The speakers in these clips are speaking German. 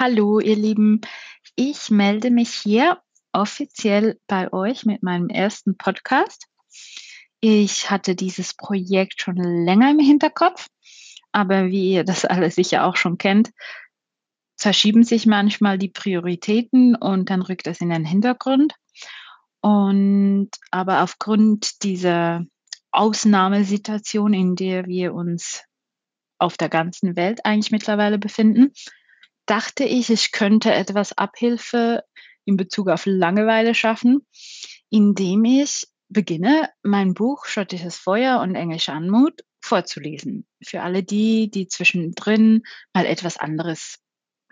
Hallo, ihr Lieben. Ich melde mich hier offiziell bei euch mit meinem ersten Podcast. Ich hatte dieses Projekt schon länger im Hinterkopf, aber wie ihr das alle sicher auch schon kennt, verschieben sich manchmal die Prioritäten und dann rückt es in den Hintergrund. Und aber aufgrund dieser Ausnahmesituation, in der wir uns auf der ganzen Welt eigentlich mittlerweile befinden, dachte ich, ich könnte etwas Abhilfe in Bezug auf Langeweile schaffen, indem ich beginne, mein Buch Schottisches Feuer und englische Anmut vorzulesen. Für alle die, die zwischendrin mal etwas anderes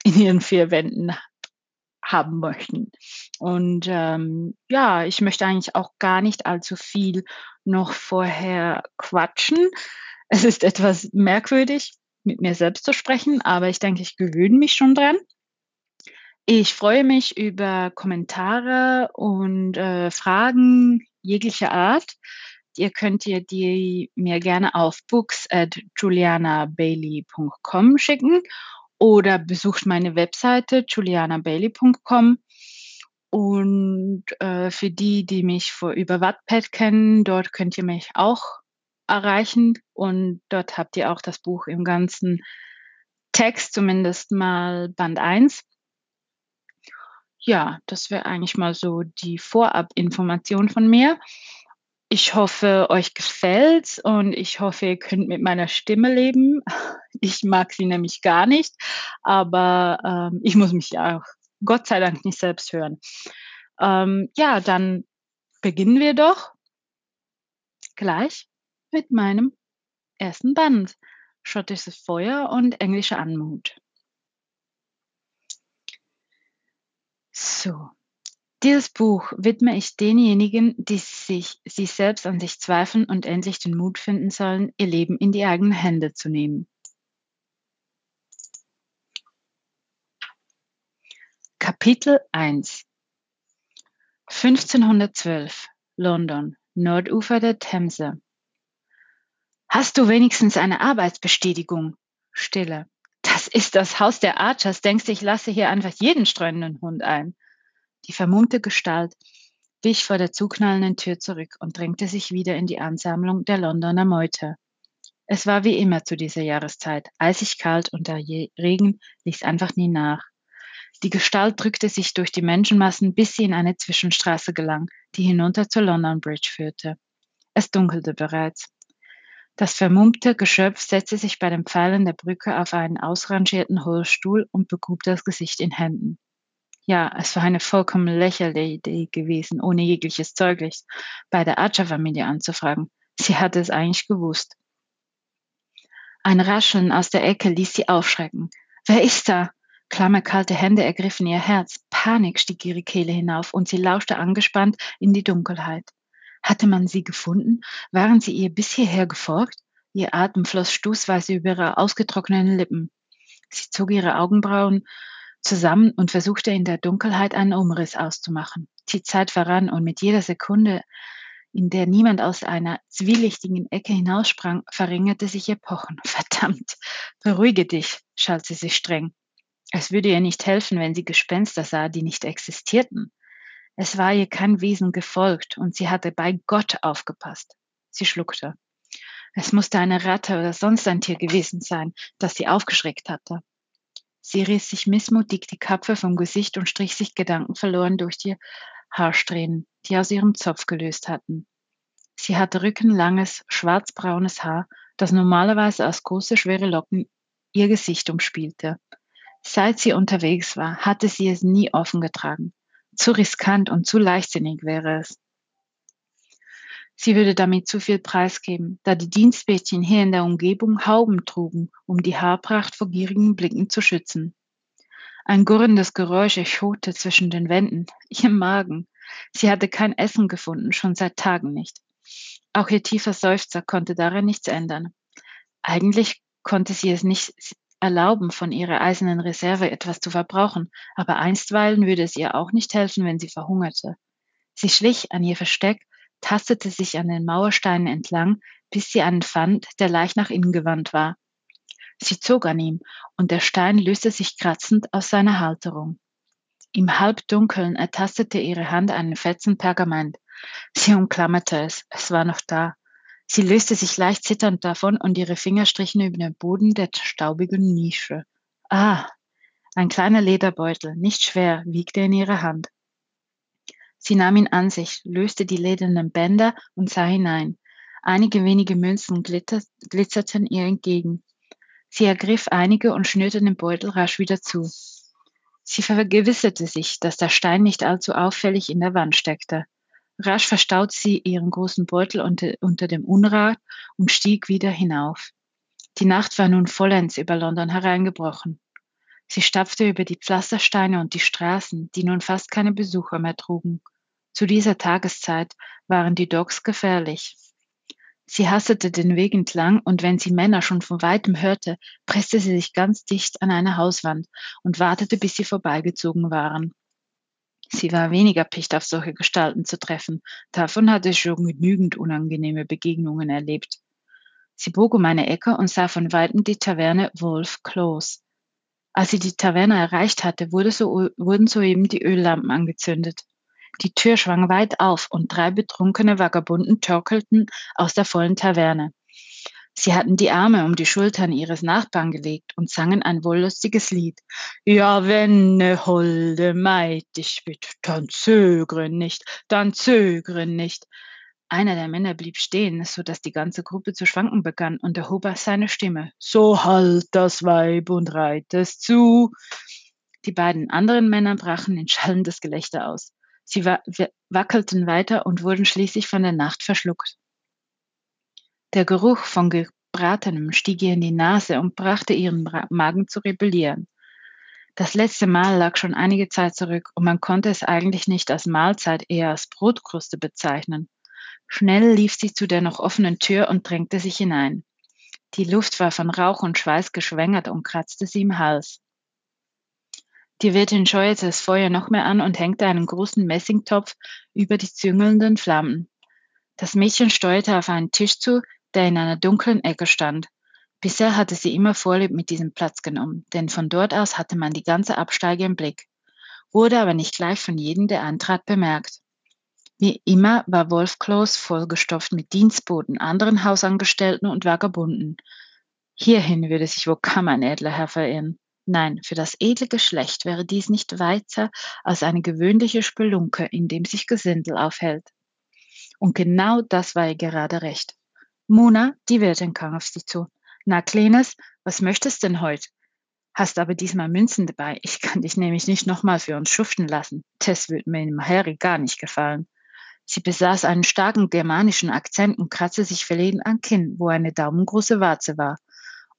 in ihren vier Wänden haben möchten. Und ähm, ja, ich möchte eigentlich auch gar nicht allzu viel noch vorher quatschen. Es ist etwas merkwürdig, mit mir selbst zu sprechen, aber ich denke, ich gewöhne mich schon dran. Ich freue mich über Kommentare und äh, Fragen jeglicher Art. Ihr könnt ihr die mir gerne auf books at julianabailey.com schicken oder besucht meine Webseite julianabailey.com. Und äh, für die, die mich vor über Wattpad kennen, dort könnt ihr mich auch erreichen und dort habt ihr auch das Buch im ganzen Text, zumindest mal Band 1. Ja, das wäre eigentlich mal so die Vorabinformation von mir. Ich hoffe, euch gefällt's und ich hoffe, ihr könnt mit meiner Stimme leben. Ich mag sie nämlich gar nicht, aber ähm, ich muss mich auch Gott sei Dank nicht selbst hören. Ähm, ja, dann beginnen wir doch gleich mit meinem ersten Band Schottisches Feuer und englische Anmut. So, dieses Buch widme ich denjenigen, die sich, sich selbst an sich zweifeln und endlich den Mut finden sollen, ihr Leben in die eigenen Hände zu nehmen. Kapitel 1 1512 London, Nordufer der Themse. Hast du wenigstens eine Arbeitsbestätigung? Stille. Das ist das Haus der Archers. Denkst du, ich lasse hier einfach jeden streunenden Hund ein? Die vermummte Gestalt wich vor der zuknallenden Tür zurück und drängte sich wieder in die Ansammlung der Londoner Meute. Es war wie immer zu dieser Jahreszeit, eisig kalt und der Regen ließ einfach nie nach. Die Gestalt drückte sich durch die Menschenmassen, bis sie in eine Zwischenstraße gelang, die hinunter zur London Bridge führte. Es dunkelte bereits. Das vermummte Geschöpf setzte sich bei den Pfeilen der Brücke auf einen ausrangierten Holzstuhl und begrub das Gesicht in Händen. Ja, es war eine vollkommen lächerliche Idee gewesen, ohne jegliches Zeugnis bei der Archer-Familie anzufragen. Sie hatte es eigentlich gewusst. Ein Rascheln aus der Ecke ließ sie aufschrecken. Wer ist da? Klamme kalte Hände ergriffen ihr Herz. Panik stieg ihre Kehle hinauf und sie lauschte angespannt in die Dunkelheit. Hatte man sie gefunden? Waren sie ihr bis hierher gefolgt? Ihr Atem floss stoßweise über ihre ausgetrockneten Lippen. Sie zog ihre Augenbrauen zusammen und versuchte in der Dunkelheit einen Umriss auszumachen. Die Zeit verrann und mit jeder Sekunde, in der niemand aus einer zwielichtigen Ecke hinaussprang, verringerte sich ihr Pochen. Verdammt, beruhige dich, schalt sie sich streng. Es würde ihr nicht helfen, wenn sie Gespenster sah, die nicht existierten. Es war ihr kein Wesen gefolgt und sie hatte bei Gott aufgepasst. Sie schluckte. Es musste eine Ratte oder sonst ein Tier gewesen sein, das sie aufgeschreckt hatte. Sie riss sich missmutig die Kapfe vom Gesicht und strich sich gedankenverloren durch die Haarsträhnen, die aus ihrem Zopf gelöst hatten. Sie hatte rückenlanges, schwarzbraunes Haar, das normalerweise aus große, schwere Locken ihr Gesicht umspielte. Seit sie unterwegs war, hatte sie es nie offen getragen. Zu riskant und zu leichtsinnig wäre es. Sie würde damit zu viel preisgeben, da die Dienstmädchen hier in der Umgebung Hauben trugen, um die Haarpracht vor gierigen Blicken zu schützen. Ein gurrendes Geräusch echote zwischen den Wänden, ihr Magen. Sie hatte kein Essen gefunden, schon seit Tagen nicht. Auch ihr tiefer Seufzer konnte daran nichts ändern. Eigentlich konnte sie es nicht erlauben, von ihrer eisernen Reserve etwas zu verbrauchen, aber einstweilen würde es ihr auch nicht helfen, wenn sie verhungerte. Sie schlich an ihr Versteck, tastete sich an den Mauersteinen entlang, bis sie einen fand, der leicht nach innen gewandt war. Sie zog an ihm, und der Stein löste sich kratzend aus seiner Halterung. Im Halbdunkeln ertastete ihre Hand einen Fetzen Pergament. Sie umklammerte es, es war noch da. Sie löste sich leicht zitternd davon und ihre Finger strichen über den Boden der staubigen Nische. Ah, ein kleiner Lederbeutel, nicht schwer, wiegte in ihrer Hand. Sie nahm ihn an sich, löste die ledernen Bänder und sah hinein. Einige wenige Münzen glitzerten ihr entgegen. Sie ergriff einige und schnürte den Beutel rasch wieder zu. Sie vergewisserte sich, dass der Stein nicht allzu auffällig in der Wand steckte. Rasch verstaut sie ihren großen Beutel unter, unter dem Unrat und stieg wieder hinauf. Die Nacht war nun vollends über London hereingebrochen. Sie stapfte über die Pflastersteine und die Straßen, die nun fast keine Besucher mehr trugen. Zu dieser Tageszeit waren die Docks gefährlich. Sie hastete den Weg entlang, und wenn sie Männer schon von weitem hörte, presste sie sich ganz dicht an eine Hauswand und wartete, bis sie vorbeigezogen waren. Sie war weniger picht auf solche Gestalten zu treffen, davon hatte sie schon genügend unangenehme Begegnungen erlebt. Sie bog um eine Ecke und sah von weitem die Taverne Wolf Close. Als sie die Taverne erreicht hatte, wurde so, wurden soeben die Öllampen angezündet. Die Tür schwang weit auf und drei betrunkene Vagabunden torkelten aus der vollen Taverne. Sie hatten die Arme um die Schultern ihres Nachbarn gelegt und sangen ein wollüstiges Lied. Ja, wenn ne holde Maid dich bitt, dann zögre nicht, dann zögre nicht. Einer der Männer blieb stehen, so dass die ganze Gruppe zu schwanken begann und erhob seine Stimme. So halt das Weib und reit es zu. Die beiden anderen Männer brachen in schallendes Gelächter aus. Sie wackelten weiter und wurden schließlich von der Nacht verschluckt. Der Geruch von Gebratenem stieg ihr in die Nase und brachte ihren Magen zu rebellieren. Das letzte Mal lag schon einige Zeit zurück und man konnte es eigentlich nicht als Mahlzeit, eher als Brotkruste bezeichnen. Schnell lief sie zu der noch offenen Tür und drängte sich hinein. Die Luft war von Rauch und Schweiß geschwängert und kratzte sie im Hals. Die Wirtin scheuerte das Feuer noch mehr an und hängte einen großen Messingtopf über die züngelnden Flammen. Das Mädchen steuerte auf einen Tisch zu, der in einer dunklen Ecke stand. Bisher hatte sie immer Vorlieb mit diesem Platz genommen, denn von dort aus hatte man die ganze Absteige im Blick, wurde aber nicht gleich von jedem, der antrat, bemerkt. Wie immer war Wolf Close vollgestopft mit Dienstboten, anderen Hausangestellten und Vagabunden. Hierhin würde sich wohl kaum ein edler Herr verirren. Nein, für das edle Geschlecht wäre dies nicht weiter als eine gewöhnliche Spelunke, in dem sich Gesindel aufhält. Und genau das war ihr gerade recht. Mona, die Wirtin kam auf sie zu. Na, Kleines, was möchtest denn heut? Hast aber diesmal Münzen dabei. Ich kann dich nämlich nicht nochmal für uns schuften lassen. Das wird mir im Harry gar nicht gefallen. Sie besaß einen starken germanischen Akzent und kratzte sich verlegen am Kinn, wo eine daumengroße Warze war.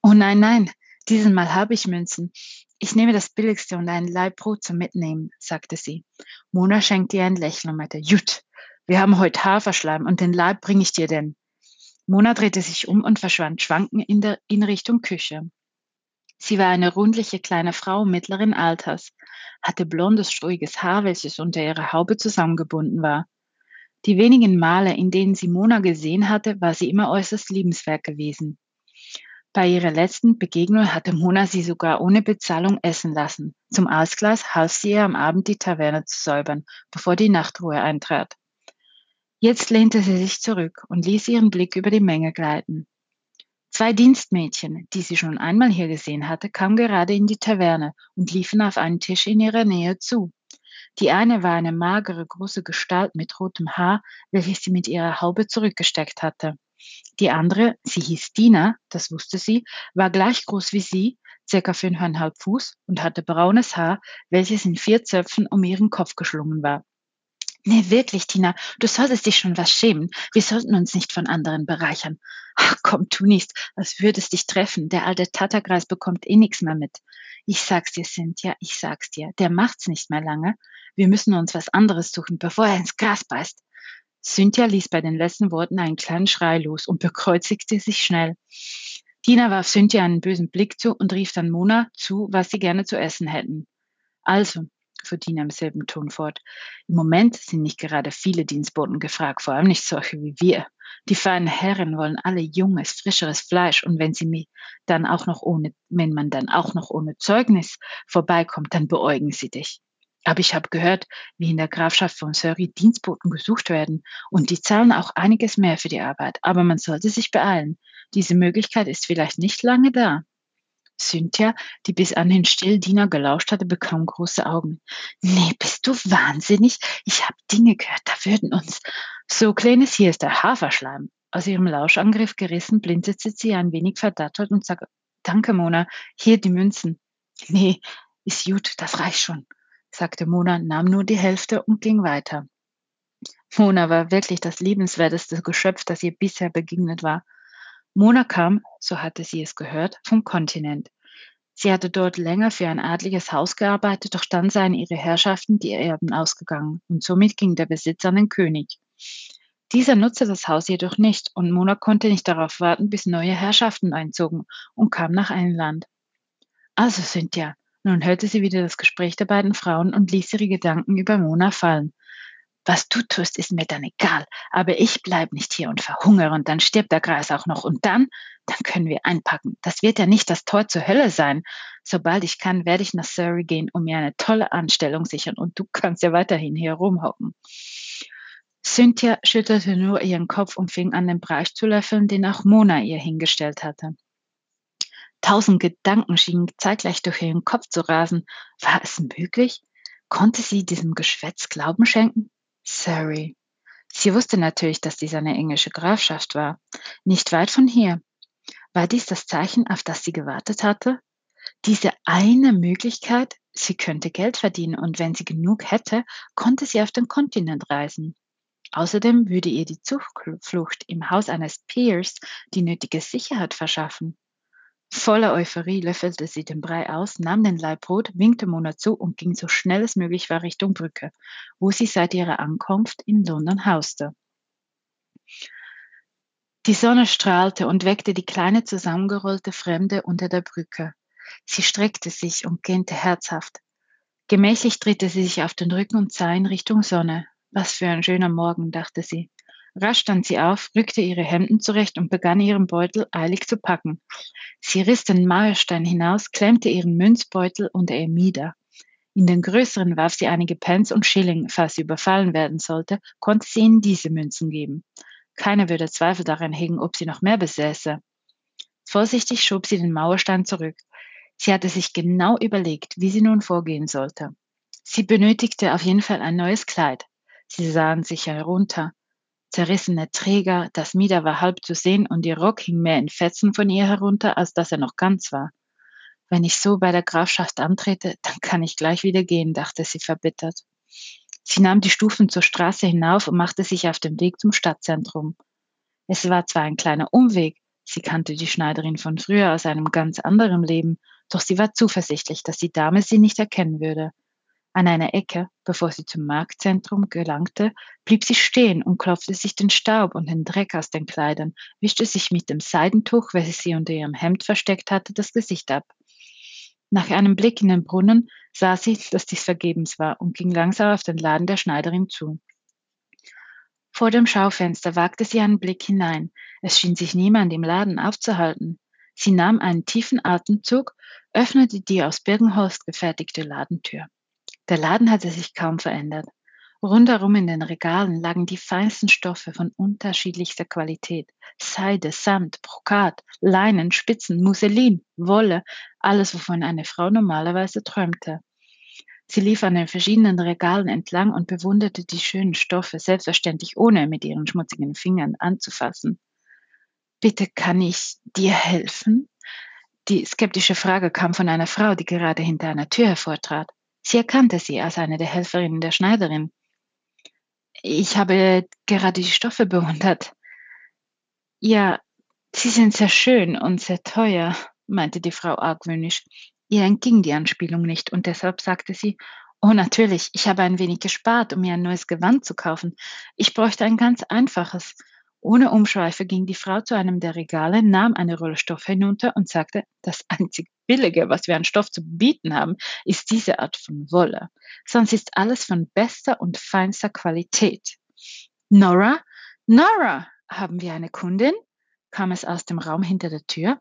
Oh nein, nein, diesen Mal habe ich Münzen. Ich nehme das Billigste und einen Laib Brot zum Mitnehmen, sagte sie. Mona schenkte ihr ein Lächeln und meinte, Jut, wir haben heute Haferschleim und den Leib bringe ich dir denn. Mona drehte sich um und verschwand schwanken in, der, in Richtung Küche. Sie war eine rundliche kleine Frau mittleren Alters, hatte blondes, struiges Haar, welches unter ihrer Haube zusammengebunden war. Die wenigen Male, in denen sie Mona gesehen hatte, war sie immer äußerst liebenswert gewesen. Bei ihrer letzten Begegnung hatte Mona sie sogar ohne Bezahlung essen lassen. Zum Ausgleich half sie ihr am Abend die Taverne zu säubern, bevor die Nachtruhe eintrat. Jetzt lehnte sie sich zurück und ließ ihren Blick über die Menge gleiten. Zwei Dienstmädchen, die sie schon einmal hier gesehen hatte, kamen gerade in die Taverne und liefen auf einen Tisch in ihrer Nähe zu. Die eine war eine magere, große Gestalt mit rotem Haar, welches sie mit ihrer Haube zurückgesteckt hatte. Die andere, sie hieß Dina, das wusste sie, war gleich groß wie sie, circa fünfeinhalb Fuß und hatte braunes Haar, welches in vier Zöpfen um ihren Kopf geschlungen war. Nee, wirklich, Tina, du solltest dich schon was schämen. Wir sollten uns nicht von anderen bereichern. Ach, komm, tu nichts, als würdest dich treffen. Der alte Tatterkreis bekommt eh nichts mehr mit. Ich sag's dir, Cynthia, ich sag's dir, der macht's nicht mehr lange. Wir müssen uns was anderes suchen, bevor er ins Gras beißt. Cynthia ließ bei den letzten Worten einen kleinen Schrei los und bekreuzigte sich schnell. Tina warf Cynthia einen bösen Blick zu und rief dann Mona zu, was sie gerne zu essen hätten. Also, Dina im selben Ton fort. Im Moment sind nicht gerade viele Dienstboten gefragt, vor allem nicht solche wie wir. Die feinen Herren wollen alle junges, frischeres Fleisch und wenn sie mir dann auch noch ohne, wenn man dann auch noch ohne Zeugnis vorbeikommt, dann beäugen sie dich. Aber ich habe gehört, wie in der Grafschaft von Surrey Dienstboten gesucht werden und die zahlen auch einiges mehr für die Arbeit. Aber man sollte sich beeilen. Diese Möglichkeit ist vielleicht nicht lange da. Cynthia, die bis anhin still Dina gelauscht hatte, bekam große Augen. Nee, bist du wahnsinnig? Ich habe Dinge gehört, da würden uns. So, Kleines, hier ist der Haferschleim. Aus ihrem Lauschangriff gerissen, blinzelte sie ein wenig verdattert und sagte, danke, Mona, hier die Münzen. Nee, ist gut, das reicht schon, sagte Mona, nahm nur die Hälfte und ging weiter. Mona war wirklich das liebenswerteste Geschöpf, das ihr bisher begegnet war. Mona kam, so hatte sie es gehört, vom Kontinent. Sie hatte dort länger für ein adliges Haus gearbeitet, doch dann seien ihre Herrschaften die Erben ausgegangen und somit ging der Besitz an den König. Dieser nutzte das Haus jedoch nicht und Mona konnte nicht darauf warten, bis neue Herrschaften einzogen und kam nach England. Also Cynthia, nun hörte sie wieder das Gespräch der beiden Frauen und ließ ihre Gedanken über Mona fallen. Was du tust, ist mir dann egal, aber ich bleib nicht hier und verhungere und dann stirbt der Greis auch noch und dann, dann können wir einpacken. Das wird ja nicht das Tor zur Hölle sein. Sobald ich kann, werde ich nach Surrey gehen und mir eine tolle Anstellung sichern und du kannst ja weiterhin hier rumhocken. Cynthia schüttelte nur ihren Kopf und fing an, den Brei zu löffeln, den auch Mona ihr hingestellt hatte. Tausend Gedanken schienen zeitgleich durch ihren Kopf zu rasen. War es möglich? Konnte sie diesem Geschwätz Glauben schenken? Surrey. Sie wusste natürlich, dass dies eine englische Grafschaft war, nicht weit von hier. War dies das Zeichen, auf das sie gewartet hatte? Diese eine Möglichkeit, sie könnte Geld verdienen und wenn sie genug hätte, konnte sie auf den Kontinent reisen. Außerdem würde ihr die Zuflucht im Haus eines Peers die nötige Sicherheit verschaffen. Voller Euphorie löffelte sie den Brei aus, nahm den Laib Brot, winkte Mona zu und ging so schnell es möglich war Richtung Brücke, wo sie seit ihrer Ankunft in London hauste. Die Sonne strahlte und weckte die kleine zusammengerollte Fremde unter der Brücke. Sie streckte sich und gähnte herzhaft. Gemächlich drehte sie sich auf den Rücken und sah in Richtung Sonne. Was für ein schöner Morgen, dachte sie. Rasch stand sie auf, rückte ihre Hemden zurecht und begann ihren Beutel eilig zu packen. Sie riss den Mauerstein hinaus, klemmte ihren Münzbeutel unter ihr Mieder. In den größeren warf sie einige Pence und Schilling, falls sie überfallen werden sollte, konnte sie ihnen diese Münzen geben. Keiner würde Zweifel daran hegen, ob sie noch mehr besäße. Vorsichtig schob sie den Mauerstein zurück. Sie hatte sich genau überlegt, wie sie nun vorgehen sollte. Sie benötigte auf jeden Fall ein neues Kleid. Sie sahen sich herunter zerrissene Träger, das Mieder war halb zu sehen und ihr Rock hing mehr in Fetzen von ihr herunter, als dass er noch ganz war. Wenn ich so bei der Grafschaft antrete, dann kann ich gleich wieder gehen, dachte sie verbittert. Sie nahm die Stufen zur Straße hinauf und machte sich auf den Weg zum Stadtzentrum. Es war zwar ein kleiner Umweg, sie kannte die Schneiderin von früher aus einem ganz anderen Leben, doch sie war zuversichtlich, dass die Dame sie nicht erkennen würde. An einer Ecke, bevor sie zum Marktzentrum gelangte, blieb sie stehen und klopfte sich den Staub und den Dreck aus den Kleidern, wischte sich mit dem Seidentuch, welches sie unter ihrem Hemd versteckt hatte, das Gesicht ab. Nach einem Blick in den Brunnen sah sie, dass dies vergebens war und ging langsam auf den Laden der Schneiderin zu. Vor dem Schaufenster wagte sie einen Blick hinein. Es schien sich niemand im Laden aufzuhalten. Sie nahm einen tiefen Atemzug, öffnete die aus Birkenholz gefertigte Ladentür. Der Laden hatte sich kaum verändert. Rundherum in den Regalen lagen die feinsten Stoffe von unterschiedlichster Qualität. Seide, Samt, Brokat, Leinen, Spitzen, Musselin, Wolle, alles, wovon eine Frau normalerweise träumte. Sie lief an den verschiedenen Regalen entlang und bewunderte die schönen Stoffe, selbstverständlich ohne mit ihren schmutzigen Fingern anzufassen. Bitte kann ich dir helfen? Die skeptische Frage kam von einer Frau, die gerade hinter einer Tür hervortrat. Sie erkannte sie als eine der Helferinnen der Schneiderin. Ich habe gerade die Stoffe bewundert. Ja, sie sind sehr schön und sehr teuer, meinte die Frau argwöhnisch. Ihr entging die Anspielung nicht und deshalb sagte sie, Oh, natürlich, ich habe ein wenig gespart, um mir ein neues Gewand zu kaufen. Ich bräuchte ein ganz einfaches. Ohne Umschweife ging die Frau zu einem der Regale, nahm eine Rolle Stoff hinunter und sagte, das einzig Billige, was wir an Stoff zu bieten haben, ist diese Art von Wolle. Sonst ist alles von bester und feinster Qualität. Nora, Nora, haben wir eine Kundin? kam es aus dem Raum hinter der Tür.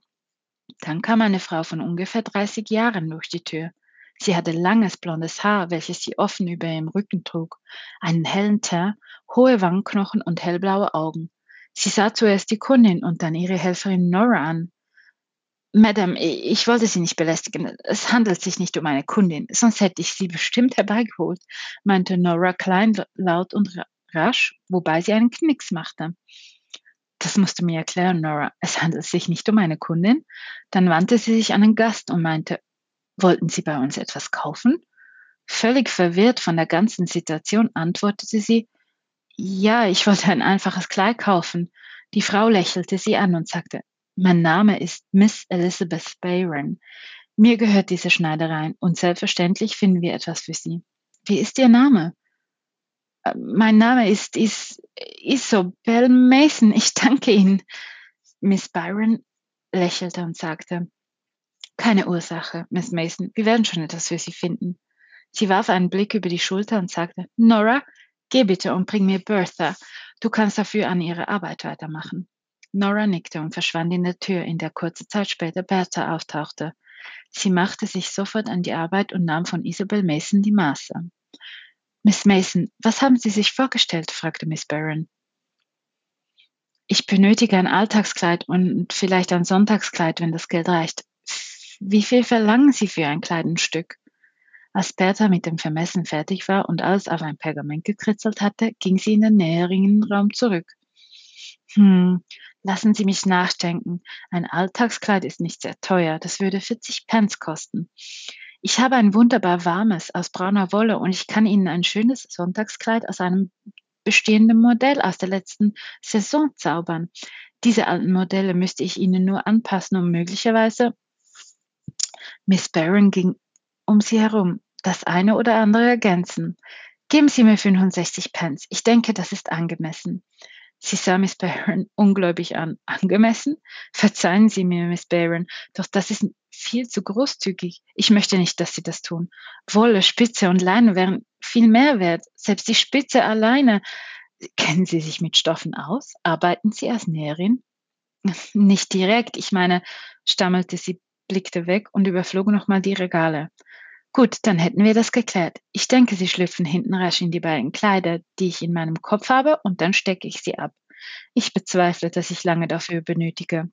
Dann kam eine Frau von ungefähr 30 Jahren durch die Tür. Sie hatte langes blondes Haar, welches sie offen über ihrem Rücken trug, einen hellen Teint, hohe Wangenknochen und hellblaue Augen. Sie sah zuerst die Kundin und dann ihre Helferin Nora an. Madame, ich wollte Sie nicht belästigen. Es handelt sich nicht um eine Kundin, sonst hätte ich Sie bestimmt herbeigeholt, meinte Nora klein, laut und rasch, wobei sie einen Knicks machte. Das musst du mir erklären, Nora. Es handelt sich nicht um eine Kundin. Dann wandte sie sich an den Gast und meinte, wollten Sie bei uns etwas kaufen? Völlig verwirrt von der ganzen Situation antwortete sie, ja, ich wollte ein einfaches Kleid kaufen. Die Frau lächelte sie an und sagte, mein Name ist Miss Elizabeth Byron. Mir gehört diese Schneiderei und selbstverständlich finden wir etwas für Sie. Wie ist Ihr Name? Äh, mein Name ist Is Isobel Mason. Ich danke Ihnen. Miss Byron lächelte und sagte, keine Ursache, Miss Mason. Wir werden schon etwas für Sie finden. Sie warf einen Blick über die Schulter und sagte, Nora, Geh bitte und bring mir Bertha. Du kannst dafür an ihrer Arbeit weitermachen. Nora nickte und verschwand in der Tür, in der kurze Zeit später Bertha auftauchte. Sie machte sich sofort an die Arbeit und nahm von Isabel Mason die Maße. Miss Mason, was haben Sie sich vorgestellt? fragte Miss Barron. Ich benötige ein Alltagskleid und vielleicht ein Sonntagskleid, wenn das Geld reicht. Wie viel verlangen Sie für ein Kleidungsstück? Als Bertha mit dem Vermessen fertig war und alles auf ein Pergament gekritzelt hatte, ging sie in den näheren Raum zurück. Hm, lassen Sie mich nachdenken. Ein Alltagskleid ist nicht sehr teuer. Das würde 40 Pence kosten. Ich habe ein wunderbar warmes aus brauner Wolle und ich kann Ihnen ein schönes Sonntagskleid aus einem bestehenden Modell aus der letzten Saison zaubern. Diese alten Modelle müsste ich Ihnen nur anpassen und möglicherweise Miss Barron ging um sie herum das eine oder andere ergänzen. Geben Sie mir 65 Pence. Ich denke, das ist angemessen. Sie sah Miss Barron ungläubig an. Angemessen? Verzeihen Sie mir, Miss Barron, doch das ist viel zu großzügig. Ich möchte nicht, dass Sie das tun. Wolle, Spitze und Leine wären viel mehr wert. Selbst die Spitze alleine. Kennen Sie sich mit Stoffen aus? Arbeiten Sie als Näherin? Nicht direkt. Ich meine, stammelte sie, blickte weg und überflog nochmal die Regale. Gut, dann hätten wir das geklärt. Ich denke, Sie schlüpfen hinten rasch in die beiden Kleider, die ich in meinem Kopf habe, und dann stecke ich sie ab. Ich bezweifle, dass ich lange dafür benötige.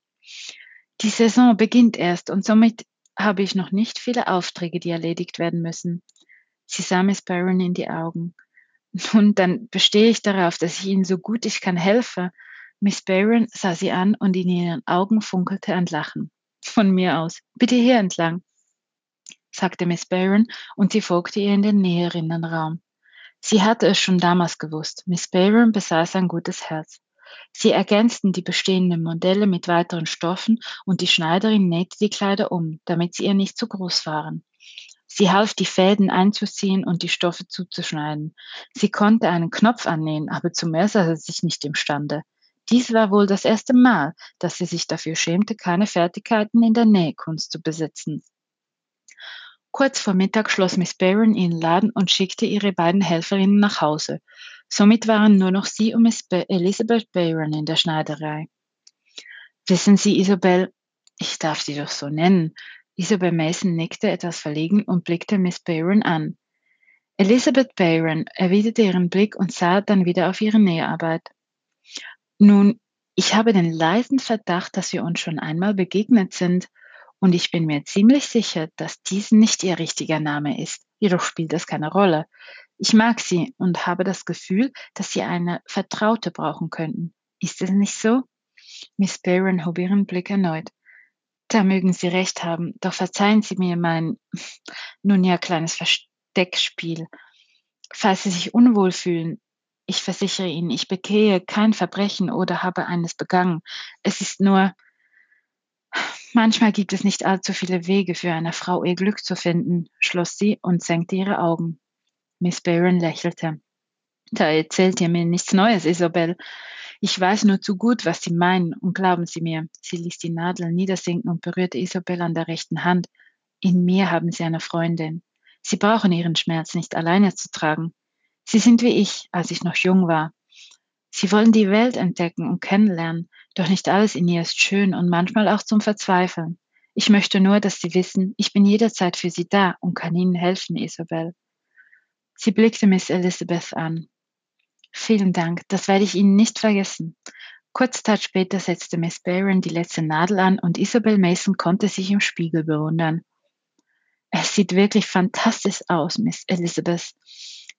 Die Saison beginnt erst und somit habe ich noch nicht viele Aufträge, die erledigt werden müssen. Sie sah Miss Barron in die Augen. Nun, dann bestehe ich darauf, dass ich Ihnen so gut ich kann helfe. Miss Barron sah sie an und in ihren Augen funkelte ein Lachen. Von mir aus. Bitte hier entlang sagte Miss Barron, und sie folgte ihr in den Näherinnenraum. Sie hatte es schon damals gewusst. Miss Barron besaß ein gutes Herz. Sie ergänzten die bestehenden Modelle mit weiteren Stoffen und die Schneiderin nähte die Kleider um, damit sie ihr nicht zu groß waren. Sie half, die Fäden einzuziehen und die Stoffe zuzuschneiden. Sie konnte einen Knopf annähen, aber zum mehr sah sie sich nicht imstande. Dies war wohl das erste Mal, dass sie sich dafür schämte, keine Fertigkeiten in der Nähkunst zu besitzen. Kurz vor Mittag schloss Miss Barron ihren Laden und schickte ihre beiden Helferinnen nach Hause. Somit waren nur noch sie und Miss ba Elizabeth Barron in der Schneiderei. Wissen Sie, Isabel, ich darf Sie doch so nennen. Isabel Mason nickte etwas verlegen und blickte Miss Barron an. Elizabeth Barron erwiderte ihren Blick und sah dann wieder auf ihre Näharbeit. Nun, ich habe den leisen Verdacht, dass wir uns schon einmal begegnet sind, und ich bin mir ziemlich sicher, dass dies nicht ihr richtiger Name ist. Jedoch spielt das keine Rolle. Ich mag sie und habe das Gefühl, dass sie eine Vertraute brauchen könnten. Ist es nicht so? Miss Barron hob ihren Blick erneut. Da mögen Sie recht haben, doch verzeihen Sie mir mein, nun ja, kleines Versteckspiel. Falls Sie sich unwohl fühlen, ich versichere Ihnen, ich begehe kein Verbrechen oder habe eines begangen. Es ist nur, Manchmal gibt es nicht allzu viele Wege für eine Frau, ihr Glück zu finden, schloss sie und senkte ihre Augen. Miss Barron lächelte. Da erzählt ihr mir nichts Neues, Isabel. Ich weiß nur zu gut, was Sie meinen, und glauben Sie mir, sie ließ die Nadel niedersinken und berührte Isabel an der rechten Hand. In mir haben Sie eine Freundin. Sie brauchen Ihren Schmerz nicht alleine zu tragen. Sie sind wie ich, als ich noch jung war. Sie wollen die Welt entdecken und kennenlernen, doch nicht alles in ihr ist schön und manchmal auch zum Verzweifeln. Ich möchte nur, dass Sie wissen, ich bin jederzeit für Sie da und kann Ihnen helfen, Isabel. Sie blickte Miss Elizabeth an. Vielen Dank, das werde ich Ihnen nicht vergessen. Kurz Zeit später setzte Miss Barron die letzte Nadel an und Isabel Mason konnte sich im Spiegel bewundern. Es sieht wirklich fantastisch aus, Miss Elizabeth.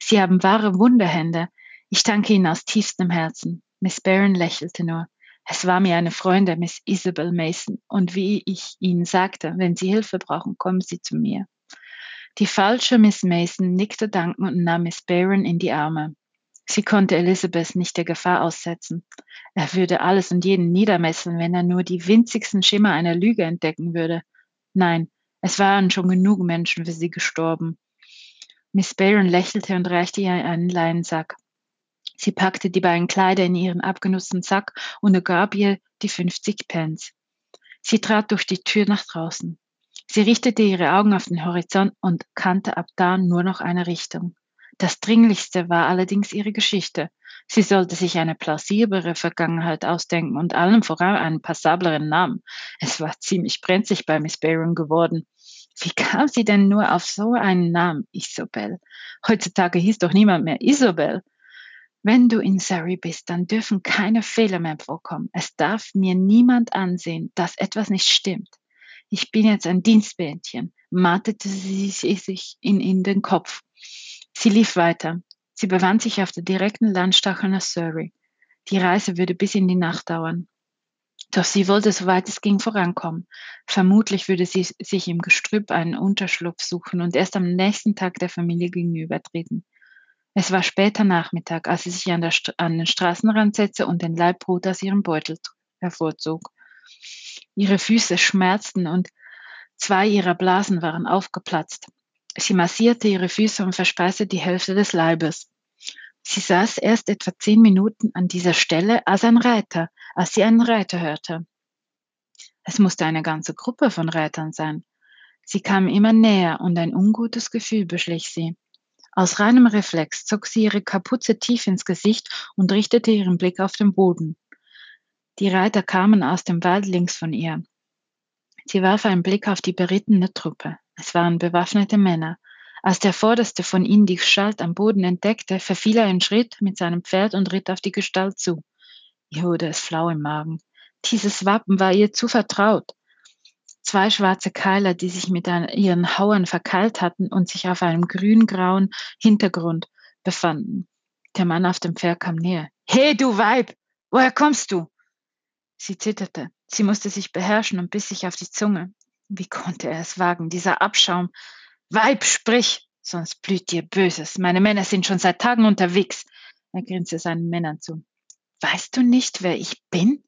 Sie haben wahre Wunderhände. Ich danke Ihnen aus tiefstem Herzen. Miss Barron lächelte nur. Es war mir eine Freundin, Miss Isabel Mason, und wie ich Ihnen sagte, wenn Sie Hilfe brauchen, kommen Sie zu mir. Die falsche Miss Mason nickte dankend und nahm Miss Barron in die Arme. Sie konnte Elizabeth nicht der Gefahr aussetzen. Er würde alles und jeden niedermessen, wenn er nur die winzigsten Schimmer einer Lüge entdecken würde. Nein, es waren schon genug Menschen für sie gestorben. Miss Barron lächelte und reichte ihr einen Leinensack. Sie packte die beiden Kleider in ihren abgenutzten Sack und ergab ihr die 50 Pence. Sie trat durch die Tür nach draußen. Sie richtete ihre Augen auf den Horizont und kannte ab da nur noch eine Richtung. Das Dringlichste war allerdings ihre Geschichte. Sie sollte sich eine plausiblere Vergangenheit ausdenken und allem voran einen passableren Namen. Es war ziemlich brenzlig bei Miss Barron geworden. Wie kam sie denn nur auf so einen Namen, Isobel? Heutzutage hieß doch niemand mehr Isobel. Wenn du in Surrey bist, dann dürfen keine Fehler mehr vorkommen. Es darf mir niemand ansehen, dass etwas nicht stimmt. Ich bin jetzt ein Dienstmädchen, mattete sie sich in, in den Kopf. Sie lief weiter. Sie befand sich auf der direkten Landstachel nach Surrey. Die Reise würde bis in die Nacht dauern. Doch sie wollte, soweit es ging, vorankommen. Vermutlich würde sie sich im Gestrüpp einen Unterschlupf suchen und erst am nächsten Tag der Familie gegenübertreten. Es war später Nachmittag, als sie sich an, an den Straßenrand setzte und den Leibbrot aus ihrem Beutel hervorzog. Ihre Füße schmerzten und zwei ihrer Blasen waren aufgeplatzt. Sie massierte ihre Füße und verspeiste die Hälfte des Leibes. Sie saß erst etwa zehn Minuten an dieser Stelle als ein Reiter, als sie einen Reiter hörte. Es musste eine ganze Gruppe von Reitern sein. Sie kam immer näher und ein ungutes Gefühl beschlich sie. Aus reinem Reflex zog sie ihre Kapuze tief ins Gesicht und richtete ihren Blick auf den Boden. Die Reiter kamen aus dem Wald links von ihr. Sie warf einen Blick auf die berittene Truppe. Es waren bewaffnete Männer. Als der vorderste von ihnen die Gestalt am Boden entdeckte, verfiel er einen Schritt mit seinem Pferd und ritt auf die Gestalt zu. Ihr wurde es flau im Magen. Dieses Wappen war ihr zu vertraut zwei schwarze Keiler, die sich mit ihren Hauern verkeilt hatten und sich auf einem grün-grauen Hintergrund befanden. Der Mann auf dem Pferd kam näher. Hey, du Weib! Woher kommst du? Sie zitterte. Sie musste sich beherrschen und biss sich auf die Zunge. Wie konnte er es wagen, dieser Abschaum? Weib, sprich, sonst blüht dir Böses. Meine Männer sind schon seit Tagen unterwegs. Er grinste seinen Männern zu. Weißt du nicht, wer ich bin?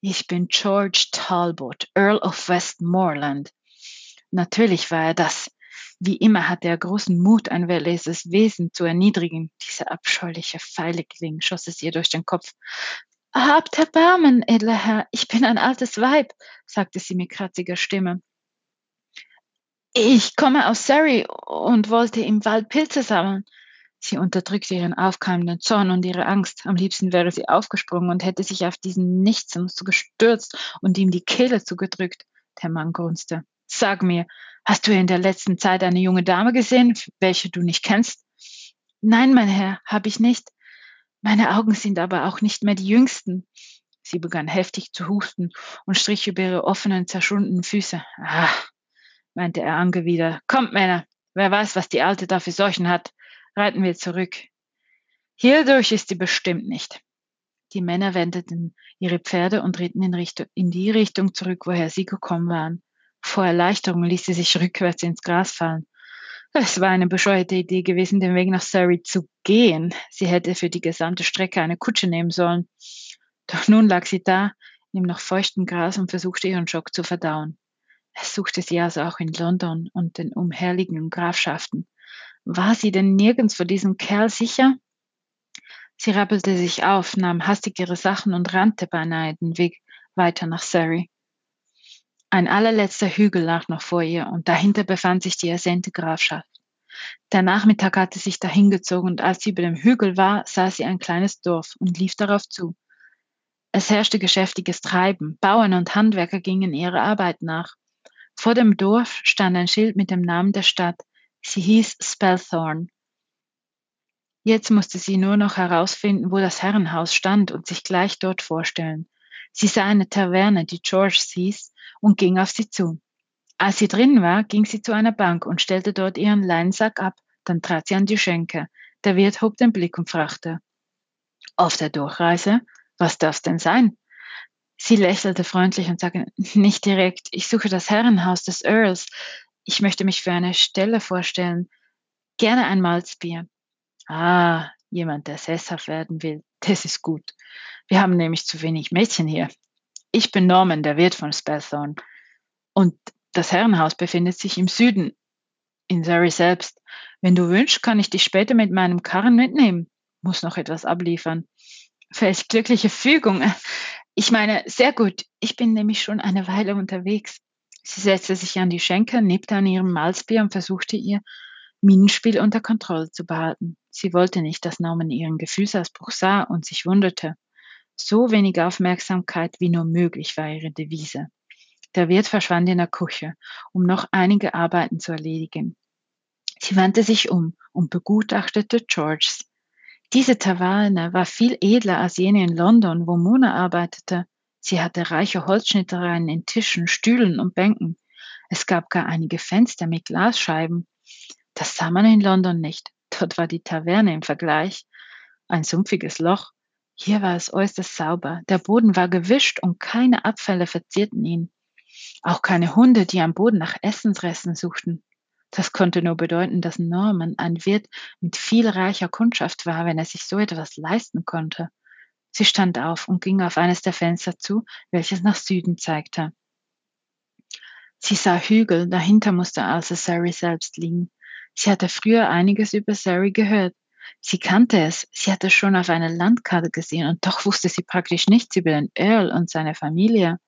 Ich bin George Talbot, Earl of Westmoreland. Natürlich war er das. Wie immer hatte er großen Mut, ein verlesenes Wesen zu erniedrigen. Dieser abscheuliche Feigling schoss es ihr durch den Kopf. Habt Erbarmen, edler Herr, ich bin ein altes Weib, sagte sie mit kratziger Stimme. Ich komme aus Surrey und wollte im Wald Pilze sammeln. Sie unterdrückte ihren aufkeimenden Zorn und ihre Angst. Am liebsten wäre sie aufgesprungen und hätte sich auf diesen Nichtsnutz gestürzt und ihm die Kehle zugedrückt. Der Mann grunzte. Sag mir, hast du in der letzten Zeit eine junge Dame gesehen, welche du nicht kennst? Nein, mein Herr, habe ich nicht. Meine Augen sind aber auch nicht mehr die jüngsten. Sie begann heftig zu husten und strich über ihre offenen, zerschundenen Füße. Ah, meinte er angewidert. Kommt, Männer, wer weiß, was die Alte da für Seuchen hat reiten wir zurück. Hierdurch ist sie bestimmt nicht. Die Männer wendeten ihre Pferde und ritten in, Richtung, in die Richtung zurück, woher sie gekommen waren. Vor Erleichterung ließ sie sich rückwärts ins Gras fallen. Es war eine bescheuerte Idee gewesen, den Weg nach Surrey zu gehen. Sie hätte für die gesamte Strecke eine Kutsche nehmen sollen. Doch nun lag sie da, im noch feuchten Gras und versuchte ihren Schock zu verdauen. Es suchte sie also auch in London und den umherliegenden Grafschaften. War sie denn nirgends vor diesem Kerl sicher? Sie rappelte sich auf, nahm hastig ihre Sachen und rannte beinahe den Weg weiter nach Surrey. Ein allerletzter Hügel lag noch vor ihr und dahinter befand sich die ersehnte Grafschaft. Der Nachmittag hatte sich dahingezogen und als sie über dem Hügel war, sah sie ein kleines Dorf und lief darauf zu. Es herrschte geschäftiges Treiben. Bauern und Handwerker gingen ihrer Arbeit nach. Vor dem Dorf stand ein Schild mit dem Namen der Stadt. Sie hieß Spellthorne. Jetzt musste sie nur noch herausfinden, wo das Herrenhaus stand und sich gleich dort vorstellen. Sie sah eine Taverne, die George hieß, und ging auf sie zu. Als sie drin war, ging sie zu einer Bank und stellte dort ihren Leinsack ab. Dann trat sie an die Schenke. Der Wirt hob den Blick und fragte, auf der Durchreise? Was darf's denn sein? Sie lächelte freundlich und sagte, nicht direkt, ich suche das Herrenhaus des Earls. Ich möchte mich für eine Stelle vorstellen. Gerne ein Malzbier. Ah, jemand, der sesshaft werden will. Das ist gut. Wir haben nämlich zu wenig Mädchen hier. Ich bin Norman, der Wirt von Spellthorne. Und das Herrenhaus befindet sich im Süden, in Surrey selbst. Wenn du wünschst, kann ich dich später mit meinem Karren mitnehmen. Muss noch etwas abliefern. Welch glückliche Fügung. Ich meine, sehr gut. Ich bin nämlich schon eine Weile unterwegs. Sie setzte sich an die Schenke, nippte an ihrem Malzbier und versuchte ihr Minenspiel unter Kontrolle zu behalten. Sie wollte nicht, dass Norman ihren Gefühlsausbruch sah und sich wunderte. So wenig Aufmerksamkeit wie nur möglich war ihre Devise. Der Wirt verschwand in der Küche, um noch einige Arbeiten zu erledigen. Sie wandte sich um und begutachtete Georges. Diese Taverne war viel edler als jene in London, wo Mona arbeitete. Sie hatte reiche Holzschnittereien in Tischen, Stühlen und Bänken. Es gab gar einige Fenster mit Glasscheiben. Das sah man in London nicht. Dort war die Taverne im Vergleich ein sumpfiges Loch. Hier war es äußerst sauber. Der Boden war gewischt und keine Abfälle verzierten ihn. Auch keine Hunde, die am Boden nach Essensresten suchten. Das konnte nur bedeuten, dass Norman ein Wirt mit viel reicher Kundschaft war, wenn er sich so etwas leisten konnte. Sie stand auf und ging auf eines der Fenster zu, welches nach Süden zeigte. Sie sah Hügel, dahinter musste also Surrey selbst liegen. Sie hatte früher einiges über Surrey gehört. Sie kannte es, sie hatte schon auf einer Landkarte gesehen und doch wusste sie praktisch nichts über den Earl und seine Familie.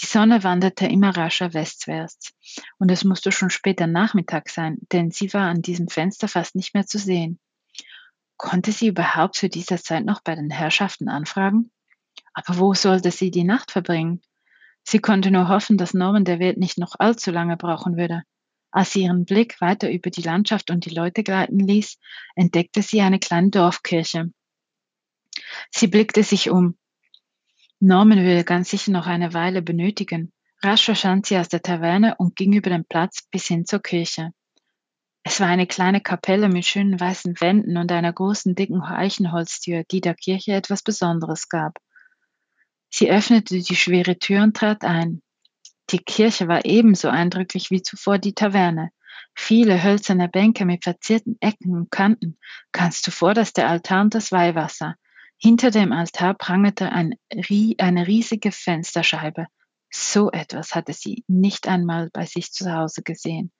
Die Sonne wanderte immer rascher westwärts, und es musste schon später Nachmittag sein, denn sie war an diesem Fenster fast nicht mehr zu sehen. Konnte sie überhaupt zu dieser Zeit noch bei den Herrschaften anfragen? Aber wo sollte sie die Nacht verbringen? Sie konnte nur hoffen, dass Norman der Wirt nicht noch allzu lange brauchen würde. Als sie ihren Blick weiter über die Landschaft und die Leute gleiten ließ, entdeckte sie eine kleine Dorfkirche. Sie blickte sich um. Norman würde ganz sicher noch eine Weile benötigen. Rasch verschwand sie aus der Taverne und ging über den Platz bis hin zur Kirche. Es war eine kleine Kapelle mit schönen weißen Wänden und einer großen dicken Eichenholztür, die der Kirche etwas Besonderes gab. Sie öffnete die schwere Tür und trat ein. Die Kirche war ebenso eindrücklich wie zuvor die Taverne. Viele hölzerne Bänke mit verzierten Ecken und Kanten, ganz zuvor das der Altar und das Weihwasser. Hinter dem Altar prangete ein, eine riesige Fensterscheibe. So etwas hatte sie nicht einmal bei sich zu Hause gesehen.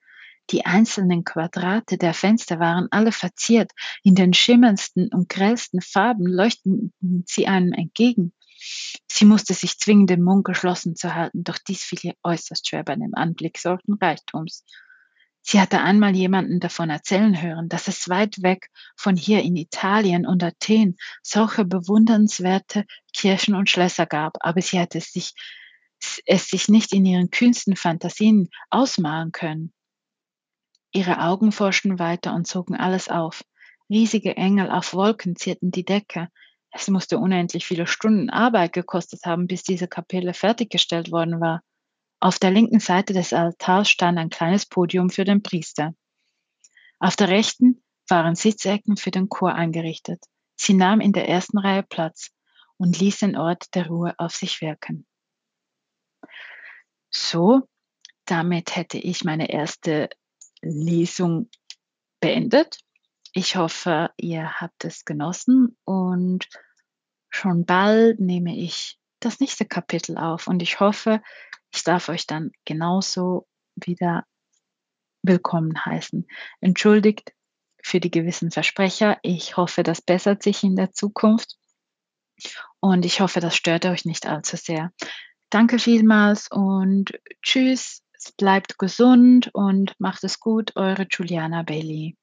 Die einzelnen Quadrate der Fenster waren alle verziert, in den schimmerndsten und grellsten Farben leuchteten sie einem entgegen. Sie musste sich zwingen, den Mund geschlossen zu halten, doch dies fiel ihr äußerst schwer bei dem Anblick solchen Reichtums. Sie hatte einmal jemanden davon erzählen hören, dass es weit weg von hier in Italien und Athen solche bewundernswerte Kirchen und Schlösser gab, aber sie hatte es sich, es sich nicht in ihren kühnsten Fantasien ausmalen können. Ihre Augen forschten weiter und zogen alles auf. Riesige Engel auf Wolken zierten die Decke. Es musste unendlich viele Stunden Arbeit gekostet haben, bis diese Kapelle fertiggestellt worden war. Auf der linken Seite des Altars stand ein kleines Podium für den Priester. Auf der rechten waren Sitzecken für den Chor eingerichtet. Sie nahm in der ersten Reihe Platz und ließ den Ort der Ruhe auf sich wirken. So, damit hätte ich meine erste Lesung beendet. Ich hoffe, ihr habt es genossen und schon bald nehme ich das nächste Kapitel auf und ich hoffe, ich darf euch dann genauso wieder willkommen heißen. Entschuldigt für die gewissen Versprecher. Ich hoffe, das bessert sich in der Zukunft. Und ich hoffe, das stört euch nicht allzu sehr. Danke vielmals und tschüss. Bleibt gesund und macht es gut. Eure Juliana Bailey.